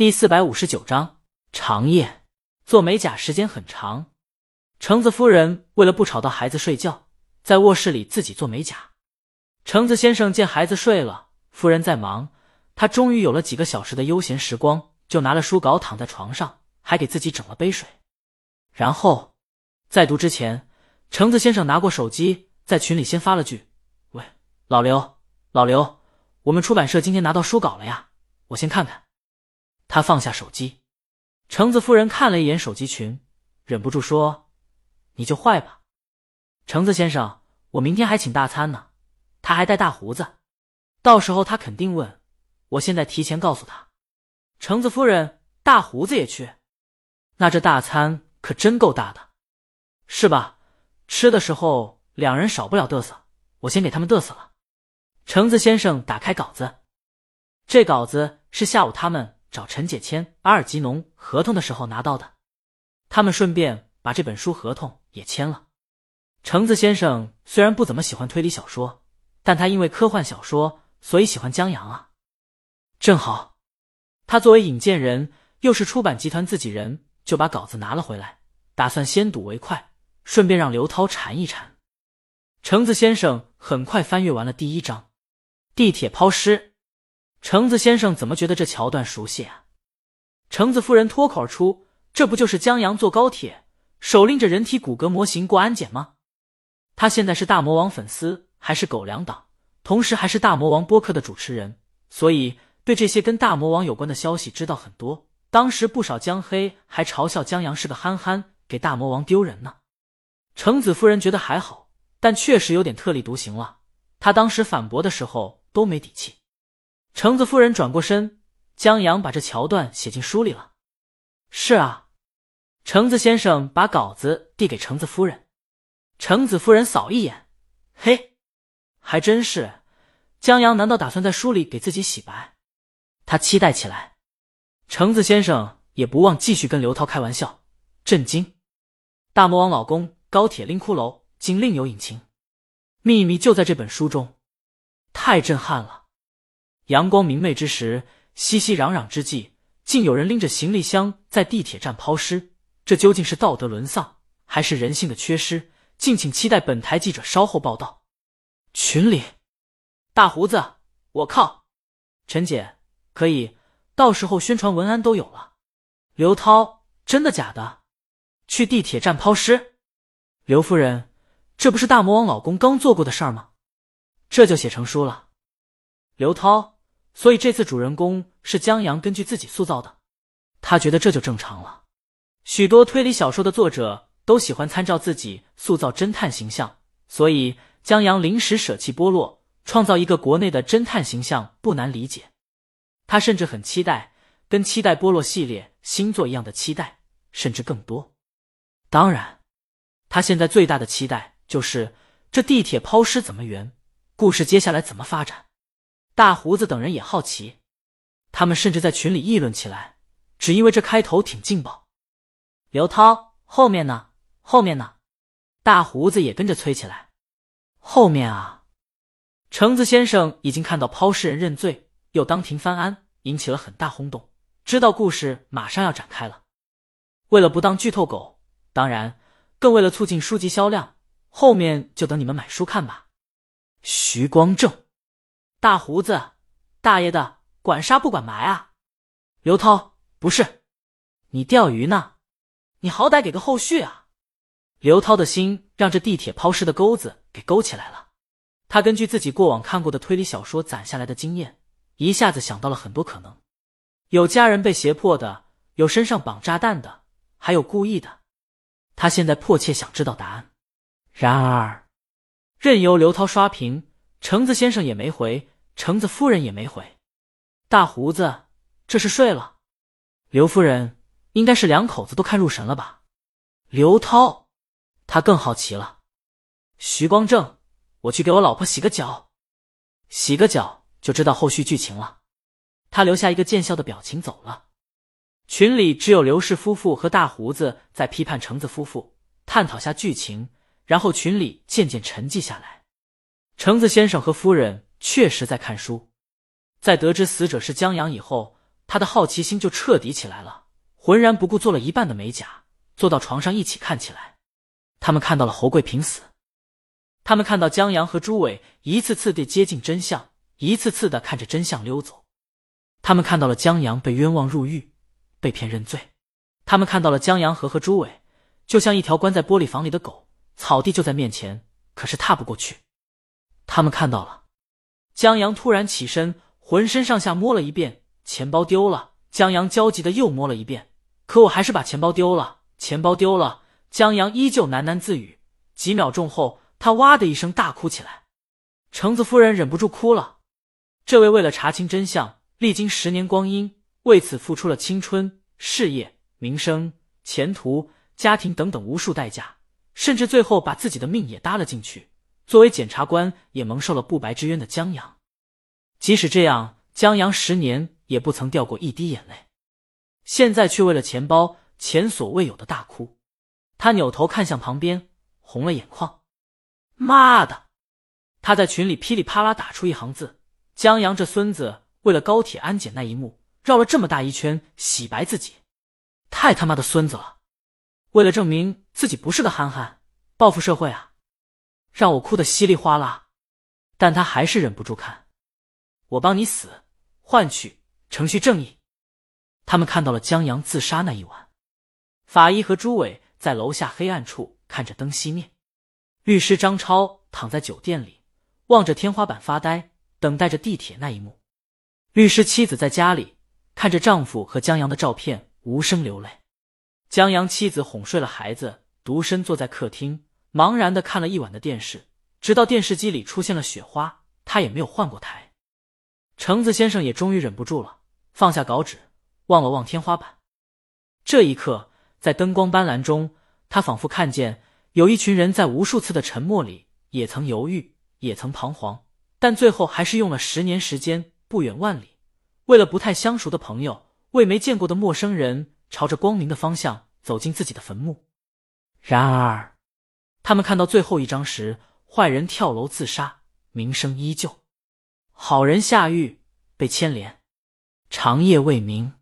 第四百五十九章长夜。做美甲时间很长，橙子夫人为了不吵到孩子睡觉，在卧室里自己做美甲。橙子先生见孩子睡了，夫人在忙，他终于有了几个小时的悠闲时光，就拿了书稿躺在床上，还给自己整了杯水。然后，在读之前，橙子先生拿过手机，在群里先发了句：“喂，老刘，老刘，我们出版社今天拿到书稿了呀，我先看看。”他放下手机，橙子夫人看了一眼手机群，忍不住说：“你就坏吧，橙子先生，我明天还请大餐呢，他还带大胡子，到时候他肯定问。我现在提前告诉他，橙子夫人，大胡子也去，那这大餐可真够大的，是吧？吃的时候两人少不了嘚瑟，我先给他们嘚瑟了。”橙子先生打开稿子，这稿子是下午他们。找陈姐签阿尔吉农合同的时候拿到的，他们顺便把这本书合同也签了。橙子先生虽然不怎么喜欢推理小说，但他因为科幻小说，所以喜欢江阳啊。正好，他作为引荐人，又是出版集团自己人，就把稿子拿了回来，打算先睹为快，顺便让刘涛馋一馋。橙子先生很快翻阅完了第一章，地铁抛尸。橙子先生怎么觉得这桥段熟悉啊？橙子夫人脱口而出：“这不就是江阳坐高铁，手拎着人体骨骼模型过安检吗？”他现在是大魔王粉丝，还是狗粮党，同时还是大魔王播客的主持人，所以对这些跟大魔王有关的消息知道很多。当时不少江黑还嘲笑江阳是个憨憨，给大魔王丢人呢。橙子夫人觉得还好，但确实有点特立独行了。他当时反驳的时候都没底气。橙子夫人转过身，江阳把这桥段写进书里了。是啊，橙子先生把稿子递给橙子夫人，橙子夫人扫一眼，嘿，还真是。江阳难道打算在书里给自己洗白？他期待起来。橙子先生也不忘继续跟刘涛开玩笑，震惊。大魔王老公高铁拎骷髅，竟另有隐情，秘密就在这本书中，太震撼了。阳光明媚之时，熙熙攘攘之际，竟有人拎着行李箱在地铁站抛尸，这究竟是道德沦丧，还是人性的缺失？敬请期待本台记者稍后报道。群里，大胡子，我靠，陈姐可以，到时候宣传文案都有了。刘涛，真的假的？去地铁站抛尸？刘夫人，这不是大魔王老公刚做过的事儿吗？这就写成书了。刘涛。所以这次主人公是江阳根据自己塑造的，他觉得这就正常了。许多推理小说的作者都喜欢参照自己塑造侦探形象，所以江阳临时舍弃波洛，创造一个国内的侦探形象不难理解。他甚至很期待，跟期待波洛系列新作一样的期待，甚至更多。当然，他现在最大的期待就是这地铁抛尸怎么圆，故事接下来怎么发展。大胡子等人也好奇，他们甚至在群里议论起来，只因为这开头挺劲爆。刘涛，后面呢？后面呢？大胡子也跟着催起来。后面啊！橙子先生已经看到抛尸人认罪，又当庭翻案，引起了很大轰动，知道故事马上要展开了。为了不当剧透狗，当然更为了促进书籍销量，后面就等你们买书看吧。徐光正。大胡子，大爷的，管杀不管埋啊！刘涛，不是，你钓鱼呢？你好歹给个后续啊！刘涛的心让这地铁抛尸的钩子给勾起来了。他根据自己过往看过的推理小说攒下来的经验，一下子想到了很多可能：有家人被胁迫的，有身上绑炸弹的，还有故意的。他现在迫切想知道答案。然而，任由刘涛刷屏。橙子先生也没回，橙子夫人也没回。大胡子这是睡了。刘夫人应该是两口子都看入神了吧？刘涛，他更好奇了。徐光正，我去给我老婆洗个脚，洗个脚就知道后续剧情了。他留下一个见笑的表情走了。群里只有刘氏夫妇和大胡子在批判橙子夫妇，探讨下剧情，然后群里渐渐沉寂下来。橙子先生和夫人确实在看书，在得知死者是江阳以后，他的好奇心就彻底起来了，浑然不顾做了一半的美甲，坐到床上一起看起来。他们看到了侯贵平死，他们看到江阳和朱伟一次次地接近真相，一次次的看着真相溜走。他们看到了江阳被冤枉入狱，被骗认罪。他们看到了江阳和和朱伟，就像一条关在玻璃房里的狗，草地就在面前，可是踏不过去。他们看到了江阳突然起身，浑身上下摸了一遍，钱包丢了。江阳焦急的又摸了一遍，可我还是把钱包丢了，钱包丢了。江阳依旧喃喃自语。几秒钟后，他哇的一声大哭起来。橙子夫人忍不住哭了。这位为了查清真相，历经十年光阴，为此付出了青春、事业、名声、前途、家庭等等无数代价，甚至最后把自己的命也搭了进去。作为检察官，也蒙受了不白之冤的江阳。即使这样，江阳十年也不曾掉过一滴眼泪，现在却为了钱包前所未有的大哭。他扭头看向旁边，红了眼眶。妈的！他在群里噼里啪啦打出一行字：“江阳这孙子为了高铁安检那一幕，绕了这么大一圈洗白自己，太他妈的孙子了！为了证明自己不是个憨憨，报复社会啊！”让我哭得稀里哗啦，但他还是忍不住看。我帮你死，换取程序正义。他们看到了江阳自杀那一晚，法医和朱伟在楼下黑暗处看着灯熄灭，律师张超躺在酒店里望着天花板发呆，等待着地铁那一幕。律师妻子在家里看着丈夫和江阳的照片，无声流泪。江阳妻子哄睡了孩子，独身坐在客厅。茫然的看了一晚的电视，直到电视机里出现了雪花，他也没有换过台。橙子先生也终于忍不住了，放下稿纸，望了望天花板。这一刻，在灯光斑斓中，他仿佛看见有一群人在无数次的沉默里，也曾犹豫，也曾彷徨，但最后还是用了十年时间，不远万里，为了不太相熟的朋友，为没见过的陌生人，朝着光明的方向走进自己的坟墓。然而。他们看到最后一章时，坏人跳楼自杀，名声依旧；好人下狱被牵连，长夜未明。